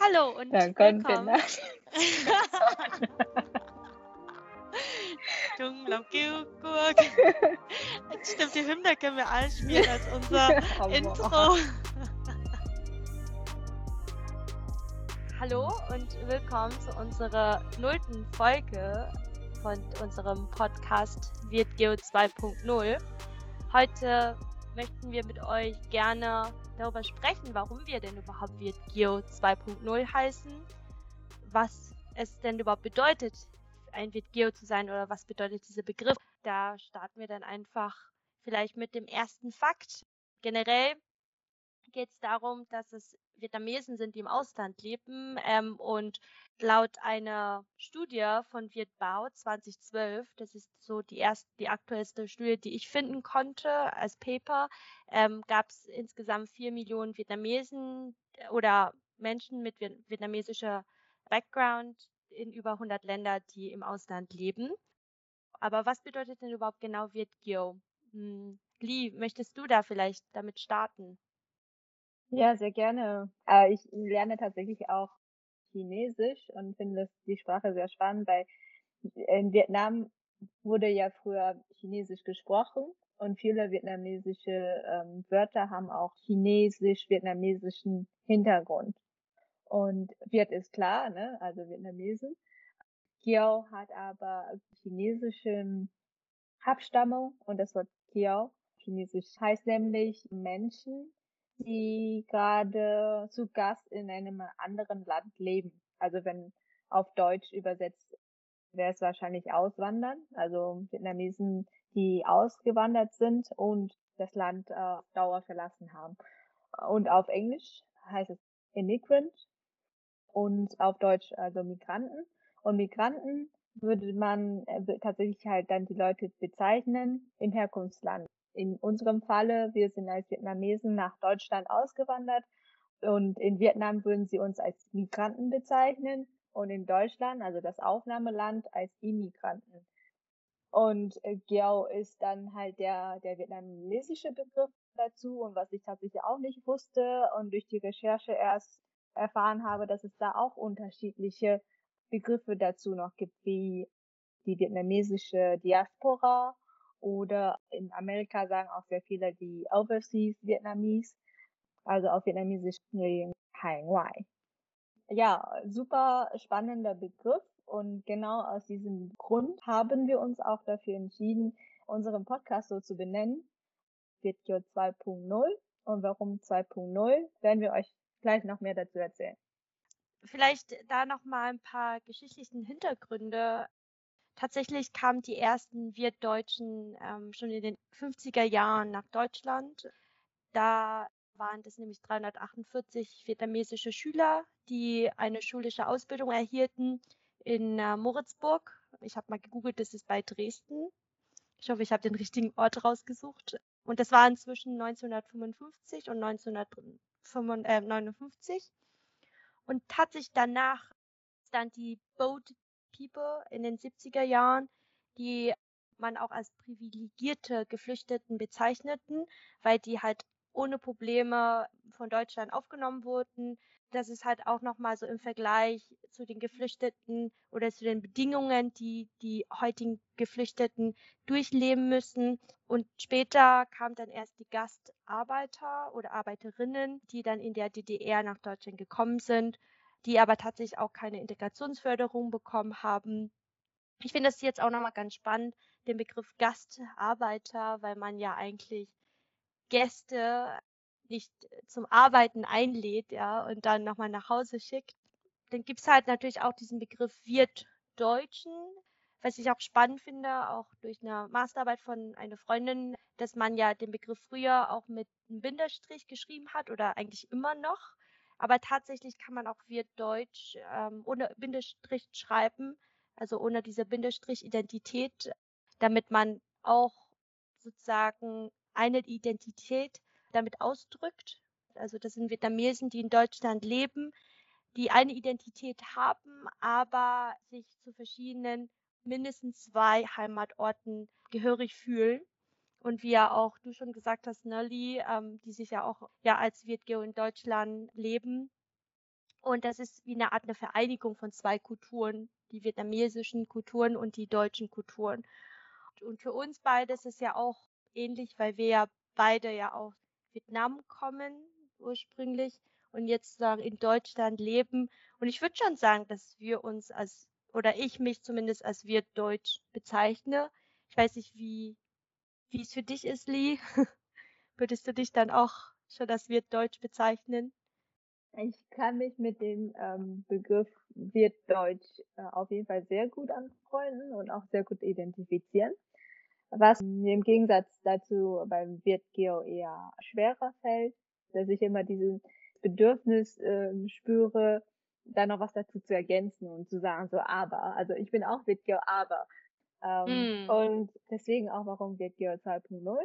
Hallo und Dann willkommen. nach Dung Lam Kiu Guok. Stimmt, die Hymne können wir einspielen als unser Intro. Hallo und willkommen zu unserer nullten Folge von unserem Podcast Wird Geo 2.0. Heute möchten wir mit euch gerne darüber sprechen, warum wir denn überhaupt Wird Geo 2.0 heißen, was es denn überhaupt bedeutet, ein Wird Geo zu sein oder was bedeutet dieser Begriff. Da starten wir dann einfach vielleicht mit dem ersten Fakt. Generell geht es darum, dass es Vietnamesen sind, die im Ausland leben. Ähm, und laut einer Studie von Viet Bao 2012, das ist so die erste, die aktuellste Studie, die ich finden konnte als Paper, ähm, gab es insgesamt vier Millionen Vietnamesen äh, oder Menschen mit viet vietnamesischer Background in über 100 Länder, die im Ausland leben. Aber was bedeutet denn überhaupt genau Viet Gio? Hm, Lee, möchtest du da vielleicht damit starten? Ja, sehr gerne. Äh, ich lerne tatsächlich auch Chinesisch und finde die Sprache sehr spannend, weil in Vietnam wurde ja früher Chinesisch gesprochen und viele vietnamesische ähm, Wörter haben auch chinesisch-vietnamesischen Hintergrund. Und Viet ist klar, ne, also Vietnamesen. Kiao hat aber chinesische Abstammung und das Wort Kiao, chinesisch, heißt nämlich Menschen, die gerade zu Gast in einem anderen Land leben. Also wenn auf Deutsch übersetzt, wäre es wahrscheinlich auswandern, also Vietnamesen, die ausgewandert sind und das Land äh, auf Dauer verlassen haben. Und auf Englisch heißt es Immigrant und auf Deutsch also Migranten. Und Migranten würde man äh, tatsächlich halt dann die Leute bezeichnen im Herkunftsland. In unserem Falle, wir sind als Vietnamesen nach Deutschland ausgewandert und in Vietnam würden sie uns als Migranten bezeichnen und in Deutschland, also das Aufnahmeland, als Immigranten. Und äh, Giao ist dann halt der, der vietnamesische Begriff dazu und was ich tatsächlich auch nicht wusste und durch die Recherche erst erfahren habe, dass es da auch unterschiedliche Begriffe dazu noch gibt, wie die vietnamesische Diaspora oder in Amerika sagen auch sehr viele die Overseas Vietnamese, also auf Vietnamesisch Hai. Ja, super spannender Begriff und genau aus diesem Grund haben wir uns auch dafür entschieden, unseren Podcast so zu benennen, Vitio 2.0 und warum 2.0 werden wir euch gleich noch mehr dazu erzählen. Vielleicht da noch mal ein paar geschichtlichen Hintergründe. Tatsächlich kamen die ersten Wirtdeutschen ähm, schon in den 50er Jahren nach Deutschland. Da waren das nämlich 348 vietnamesische Schüler, die eine schulische Ausbildung erhielten in äh, Moritzburg. Ich habe mal gegoogelt, das ist bei Dresden. Ich hoffe, ich habe den richtigen Ort rausgesucht. Und das war inzwischen 1955 und 1959. Und tatsächlich danach dann die Boat People in den 70er Jahren, die man auch als privilegierte Geflüchteten bezeichneten, weil die halt ohne Probleme von Deutschland aufgenommen wurden. Das ist halt auch nochmal so im Vergleich zu den Geflüchteten oder zu den Bedingungen, die die heutigen Geflüchteten durchleben müssen. Und später kamen dann erst die Gastarbeiter oder Arbeiterinnen, die dann in der DDR nach Deutschland gekommen sind, die aber tatsächlich auch keine Integrationsförderung bekommen haben. Ich finde das jetzt auch nochmal ganz spannend, den Begriff Gastarbeiter, weil man ja eigentlich Gäste nicht zum Arbeiten einlädt, ja, und dann nochmal nach Hause schickt. Dann gibt's halt natürlich auch diesen Begriff Wirtdeutschen, was ich auch spannend finde, auch durch eine Masterarbeit von einer Freundin, dass man ja den Begriff früher auch mit einem Bindestrich geschrieben hat oder eigentlich immer noch. Aber tatsächlich kann man auch Wirtdeutsch ähm, ohne Bindestrich schreiben, also ohne diese Bindestrich-Identität, damit man auch sozusagen eine Identität damit ausdrückt. Also das sind Vietnamesen, die in Deutschland leben, die eine Identität haben, aber sich zu verschiedenen mindestens zwei Heimatorten gehörig fühlen. Und wie ja auch du schon gesagt hast, Nelly, ähm, die sich ja auch ja als Wirtgeo in Deutschland leben. Und das ist wie eine Art eine Vereinigung von zwei Kulturen, die vietnamesischen Kulturen und die deutschen Kulturen. Und für uns beide ist es ja auch ähnlich, weil wir ja beide ja aus Vietnam kommen ursprünglich und jetzt sagen in Deutschland leben. Und ich würde schon sagen, dass wir uns als, oder ich mich zumindest als wir Deutsch bezeichne. Ich weiß nicht, wie, wie es für dich ist, Lee. Würdest du dich dann auch schon als wir Deutsch bezeichnen? Ich kann mich mit dem ähm, Begriff Wirtdeutsch äh, auf jeden Fall sehr gut anfreunden und auch sehr gut identifizieren. Was mir im Gegensatz dazu beim Wirtgeo eher schwerer fällt, dass ich immer dieses Bedürfnis äh, spüre, da noch was dazu zu ergänzen und zu sagen, so aber. Also ich bin auch Wirtgeo, aber. Ähm, mm. Und deswegen auch, warum Wirtgeo 2.0?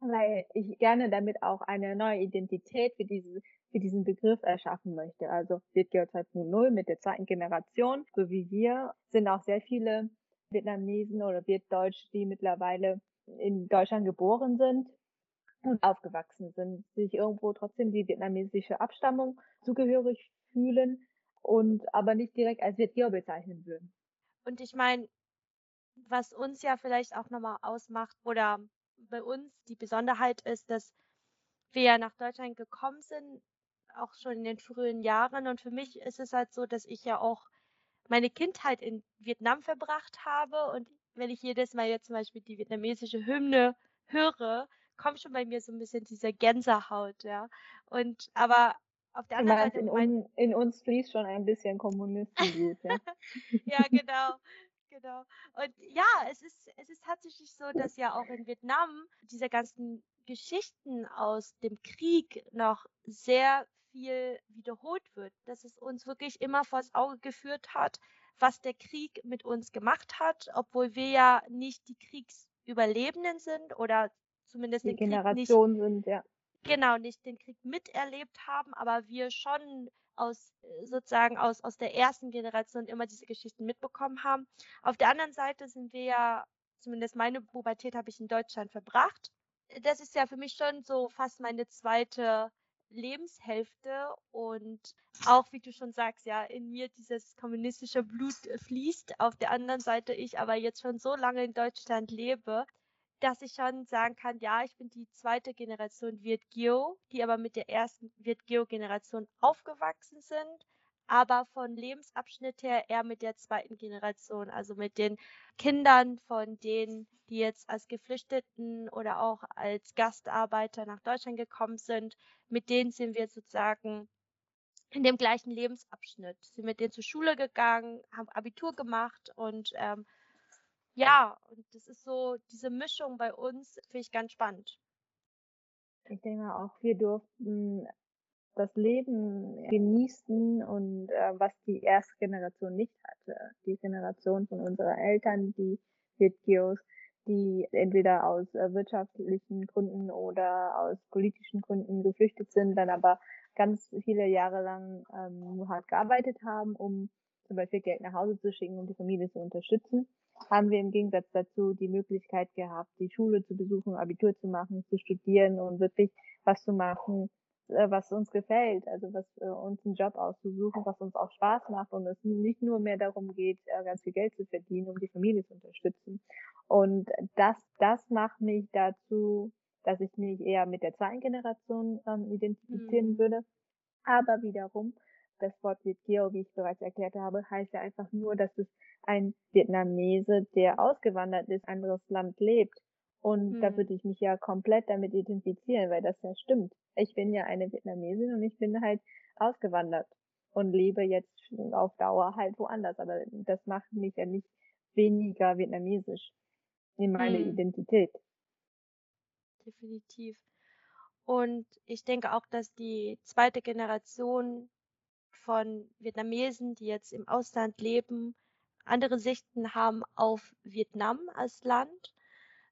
Weil ich gerne damit auch eine neue Identität für diese für diesen Begriff erschaffen möchte. Also Wirtgeo 2.0 mit der zweiten Generation, so wie wir, sind auch sehr viele Vietnamesen oder Wirtdeutsch, die mittlerweile in Deutschland geboren sind und aufgewachsen sind, sich irgendwo trotzdem die vietnamesische Abstammung zugehörig fühlen und aber nicht direkt als Vietgeo bezeichnen würden. Und ich meine, was uns ja vielleicht auch nochmal ausmacht oder bei uns die Besonderheit ist, dass wir ja nach Deutschland gekommen sind, auch schon in den frühen Jahren. Und für mich ist es halt so, dass ich ja auch meine Kindheit in Vietnam verbracht habe. Und wenn ich jedes Mal jetzt zum Beispiel die vietnamesische Hymne höre, kommt schon bei mir so ein bisschen diese Gänsehaut, ja. Und aber auf der anderen Seite. In, mein... in, uns fließt schon ein bisschen Kommunistenglut, ja. ja, genau. Genau. Und ja, es ist, es ist tatsächlich so, dass ja auch in Vietnam diese ganzen Geschichten aus dem Krieg noch sehr viel wiederholt wird, dass es uns wirklich immer vors Auge geführt hat, was der Krieg mit uns gemacht hat, obwohl wir ja nicht die Kriegsüberlebenden sind oder zumindest die den Generation Krieg nicht, sind, ja. Genau, nicht den Krieg miterlebt haben, aber wir schon aus sozusagen aus, aus der ersten Generation immer diese Geschichten mitbekommen haben. Auf der anderen Seite sind wir ja, zumindest meine Pubertät habe ich in Deutschland verbracht. Das ist ja für mich schon so fast meine zweite Lebenshälfte und auch, wie du schon sagst, ja, in mir dieses kommunistische Blut äh, fließt. Auf der anderen Seite ich aber jetzt schon so lange in Deutschland lebe, dass ich schon sagen kann, ja, ich bin die zweite Generation Wirtgeo, die aber mit der ersten Wirtgeo-Generation aufgewachsen sind aber von Lebensabschnitt her eher mit der zweiten Generation, also mit den Kindern von denen, die jetzt als Geflüchteten oder auch als Gastarbeiter nach Deutschland gekommen sind, mit denen sind wir sozusagen in dem gleichen Lebensabschnitt, sind mit denen zur Schule gegangen, haben Abitur gemacht und ähm, ja, und das ist so, diese Mischung bei uns finde ich ganz spannend. Ich denke auch, wir durften das Leben genießen und äh, was die erste Generation nicht hatte. Die Generation von unseren Eltern, die Vitgios, die entweder aus äh, wirtschaftlichen Gründen oder aus politischen Gründen geflüchtet sind, dann aber ganz viele Jahre lang ähm, hart gearbeitet haben, um zum Beispiel Geld nach Hause zu schicken, um die Familie zu unterstützen, haben wir im Gegensatz dazu die Möglichkeit gehabt, die Schule zu besuchen, Abitur zu machen, zu studieren und wirklich was zu machen, äh, was uns gefällt, also was äh, uns einen Job auszusuchen, was uns auch Spaß macht und es nicht nur mehr darum geht, äh, ganz viel Geld zu verdienen, um die Familie zu unterstützen. Und das, das macht mich dazu, dass ich mich eher mit der zweiten Generation ähm, identifizieren mhm. würde. Aber wiederum, das Wort Vietgeo, wie ich bereits erklärt habe, heißt ja einfach nur, dass es ein Vietnamese, der ausgewandert ist, anderes Land lebt und mhm. da würde ich mich ja komplett damit identifizieren, weil das ja stimmt. Ich bin ja eine Vietnamesin und ich bin halt ausgewandert und lebe jetzt auf Dauer halt woanders. Aber das macht mich ja nicht weniger vietnamesisch in meiner mhm. Identität. Definitiv. Und ich denke auch, dass die zweite Generation von Vietnamesen, die jetzt im Ausland leben, andere Sichten haben auf Vietnam als Land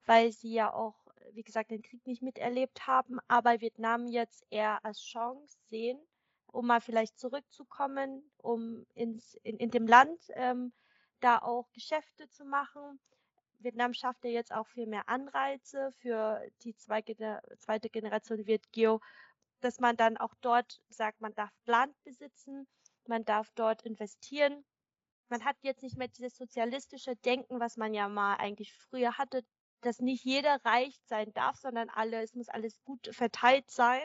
weil sie ja auch, wie gesagt, den Krieg nicht miterlebt haben, aber Vietnam jetzt eher als Chance sehen, um mal vielleicht zurückzukommen, um ins, in, in dem Land ähm, da auch Geschäfte zu machen. Vietnam schafft ja jetzt auch viel mehr Anreize für die zweite Generation wird Geo, dass man dann auch dort sagt, man darf Land besitzen, man darf dort investieren. Man hat jetzt nicht mehr dieses sozialistische Denken, was man ja mal eigentlich früher hatte, dass nicht jeder reich sein darf, sondern alle, es muss alles gut verteilt sein.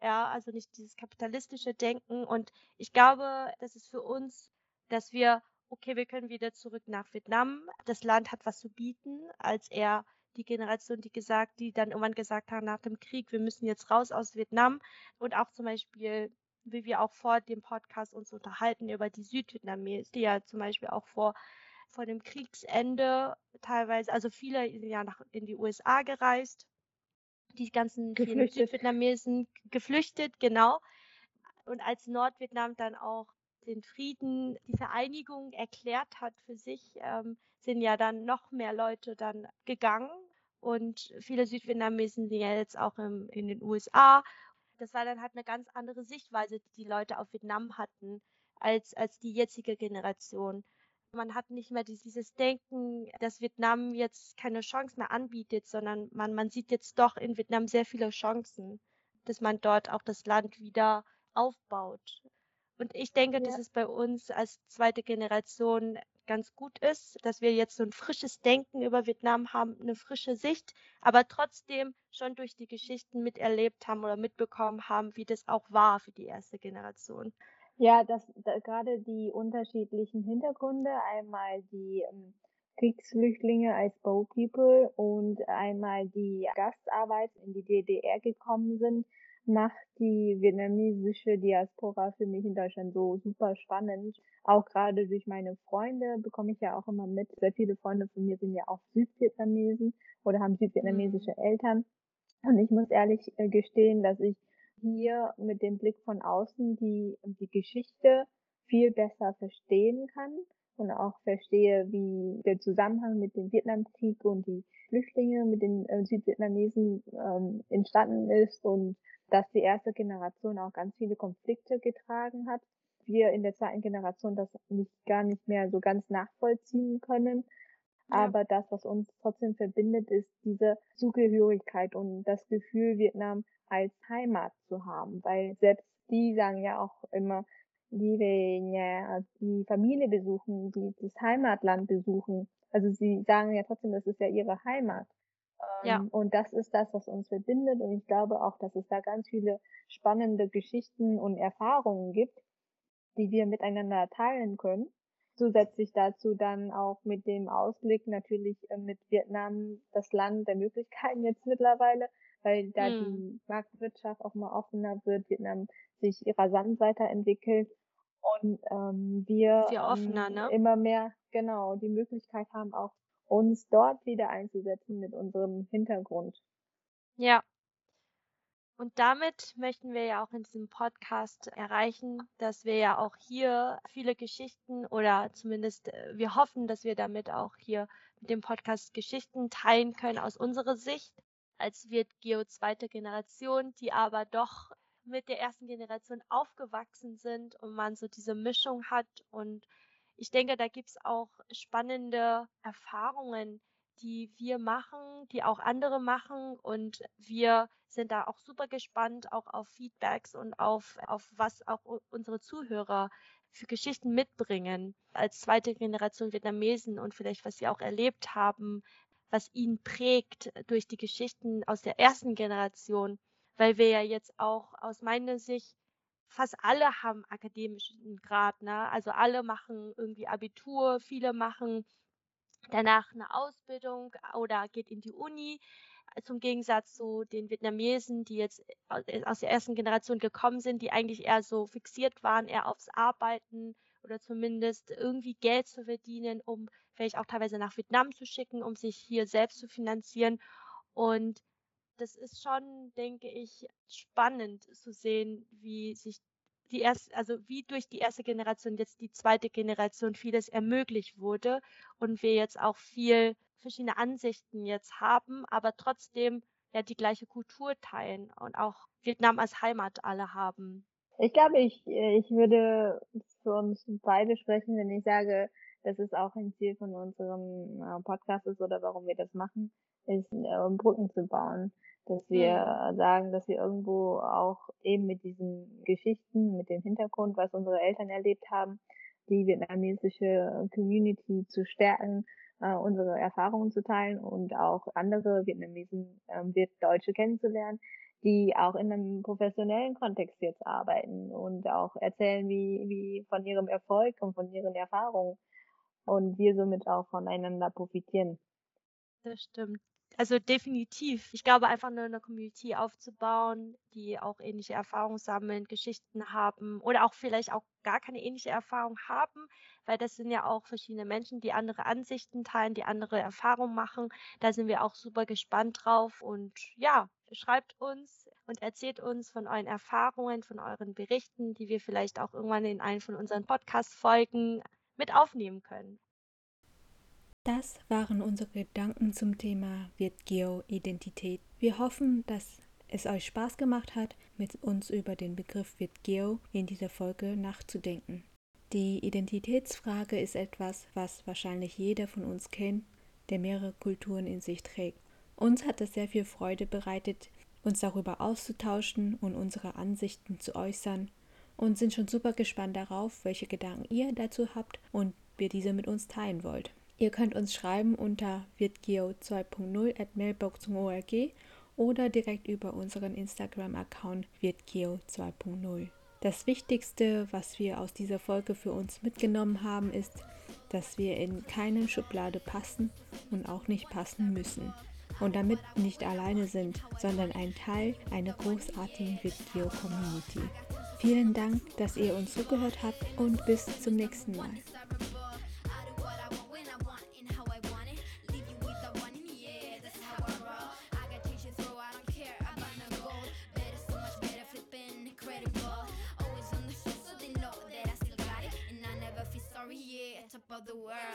Ja, also nicht dieses kapitalistische Denken. Und ich glaube, das ist für uns, dass wir, okay, wir können wieder zurück nach Vietnam. Das Land hat was zu bieten, als er die Generation, die gesagt, die dann irgendwann gesagt haben nach dem Krieg, wir müssen jetzt raus aus Vietnam und auch zum Beispiel, wie wir auch vor dem Podcast uns unterhalten über die Südvietnamesen, die ja zum Beispiel auch vor vor dem Kriegsende teilweise, also viele sind ja nach in die USA gereist, die ganzen Südvietnamesen geflüchtet, genau. Und als Nordvietnam dann auch den Frieden, die Vereinigung erklärt hat für sich, ähm, sind ja dann noch mehr Leute dann gegangen und viele Südvietnamesen sind ja jetzt auch im, in den USA. Das war dann halt eine ganz andere Sichtweise, die die Leute auf Vietnam hatten, als, als die jetzige Generation. Man hat nicht mehr dieses Denken, dass Vietnam jetzt keine Chance mehr anbietet, sondern man, man sieht jetzt doch in Vietnam sehr viele Chancen, dass man dort auch das Land wieder aufbaut. Und ich denke, ja. dass es bei uns als zweite Generation ganz gut ist, dass wir jetzt so ein frisches Denken über Vietnam haben, eine frische Sicht, aber trotzdem schon durch die Geschichten miterlebt haben oder mitbekommen haben, wie das auch war für die erste Generation. Ja, das da, gerade die unterschiedlichen Hintergründe, einmal die ähm, Kriegsflüchtlinge als Bow People und einmal die Gastarbeiter in die DDR gekommen sind, macht die vietnamesische Diaspora für mich in Deutschland so super spannend. Auch gerade durch meine Freunde bekomme ich ja auch immer mit. Sehr viele Freunde von mir sind ja auch Südvietnamesen oder haben südvietnamesische mhm. Eltern. Und ich muss ehrlich äh, gestehen, dass ich hier mit dem Blick von außen die, die Geschichte viel besser verstehen kann und auch verstehe, wie der Zusammenhang mit dem Vietnamkrieg und die Flüchtlinge mit den äh, Südvietnamesen ähm, entstanden ist und dass die erste Generation auch ganz viele Konflikte getragen hat. Wir in der zweiten Generation das nicht gar nicht mehr so ganz nachvollziehen können. Ja. Aber das, was uns trotzdem verbindet, ist diese Zugehörigkeit und das Gefühl, Vietnam als Heimat zu haben. Weil selbst die sagen ja auch immer, die ja die Familie besuchen, die das Heimatland besuchen. Also sie sagen ja trotzdem, das ist ja ihre Heimat. Ja. Ähm, und das ist das, was uns verbindet. Und ich glaube auch, dass es da ganz viele spannende Geschichten und Erfahrungen gibt, die wir miteinander teilen können. Zusätzlich dazu dann auch mit dem Ausblick natürlich äh, mit Vietnam das Land der Möglichkeiten jetzt mittlerweile, weil da hm. die Marktwirtschaft auch mal offener wird, Vietnam sich rasant weiterentwickelt und ähm, wir offener, ähm, ne? immer mehr genau die Möglichkeit haben, auch uns dort wieder einzusetzen mit unserem Hintergrund. Ja. Und damit möchten wir ja auch in diesem Podcast erreichen, dass wir ja auch hier viele Geschichten oder zumindest äh, wir hoffen, dass wir damit auch hier mit dem Podcast Geschichten teilen können aus unserer Sicht als wird Geo zweite Generation, die aber doch mit der ersten Generation aufgewachsen sind und man so diese Mischung hat und ich denke, da gibt es auch spannende Erfahrungen, die wir machen, die auch andere machen. Und wir sind da auch super gespannt, auch auf Feedbacks und auf, auf was auch unsere Zuhörer für Geschichten mitbringen als zweite Generation Vietnamesen und vielleicht, was sie auch erlebt haben, was ihn prägt durch die Geschichten aus der ersten Generation. Weil wir ja jetzt auch aus meiner Sicht fast alle haben akademischen Grad, ne? Also alle machen irgendwie Abitur, viele machen danach eine Ausbildung oder geht in die Uni. Zum Gegensatz zu den Vietnamesen, die jetzt aus der ersten Generation gekommen sind, die eigentlich eher so fixiert waren, eher aufs Arbeiten oder zumindest irgendwie Geld zu verdienen, um vielleicht auch teilweise nach Vietnam zu schicken, um sich hier selbst zu finanzieren. Und das ist schon, denke ich, spannend zu sehen, wie sich die erste, also wie durch die erste Generation jetzt die zweite Generation vieles ermöglicht wurde und wir jetzt auch viel verschiedene Ansichten jetzt haben, aber trotzdem ja die gleiche Kultur teilen und auch Vietnam als Heimat alle haben. Ich glaube, ich, ich würde für uns beide sprechen, wenn ich sage, dass es auch ein Ziel von unserem äh, Podcast ist oder warum wir das machen, ist, äh, Brücken zu bauen. Dass wir mhm. sagen, dass wir irgendwo auch eben mit diesen Geschichten, mit dem Hintergrund, was unsere Eltern erlebt haben, die vietnamesische Community zu stärken, äh, unsere Erfahrungen zu teilen und auch andere Vietnamesen, äh, Deutsche kennenzulernen, die auch in einem professionellen Kontext jetzt arbeiten und auch erzählen, wie, wie von ihrem Erfolg und von ihren Erfahrungen und wir somit auch voneinander profitieren. Das stimmt. Also definitiv. Ich glaube, einfach nur eine Community aufzubauen, die auch ähnliche Erfahrungen sammeln, Geschichten haben oder auch vielleicht auch gar keine ähnliche Erfahrung haben, weil das sind ja auch verschiedene Menschen, die andere Ansichten teilen, die andere Erfahrungen machen. Da sind wir auch super gespannt drauf und ja, schreibt uns und erzählt uns von euren Erfahrungen, von euren Berichten, die wir vielleicht auch irgendwann in einen von unseren Podcast-Folgen mit aufnehmen können. Das waren unsere Gedanken zum Thema Vietgeo-Identität. Wir hoffen, dass es euch Spaß gemacht hat, mit uns über den Begriff Vietgeo in dieser Folge nachzudenken. Die Identitätsfrage ist etwas, was wahrscheinlich jeder von uns kennt, der mehrere Kulturen in sich trägt. Uns hat es sehr viel Freude bereitet, uns darüber auszutauschen und unsere Ansichten zu äußern und sind schon super gespannt darauf, welche Gedanken ihr dazu habt und wir diese mit uns teilen wollt. Ihr könnt uns schreiben unter wirtgeo2.0 at mailbox.org oder direkt über unseren Instagram-Account wirtgeo2.0. Das Wichtigste, was wir aus dieser Folge für uns mitgenommen haben, ist, dass wir in keine Schublade passen und auch nicht passen müssen. Und damit nicht alleine sind, sondern ein Teil einer großartigen Virtgeo-Community. Vielen Dank, dass ihr uns zugehört habt und bis zum nächsten Mal. The world.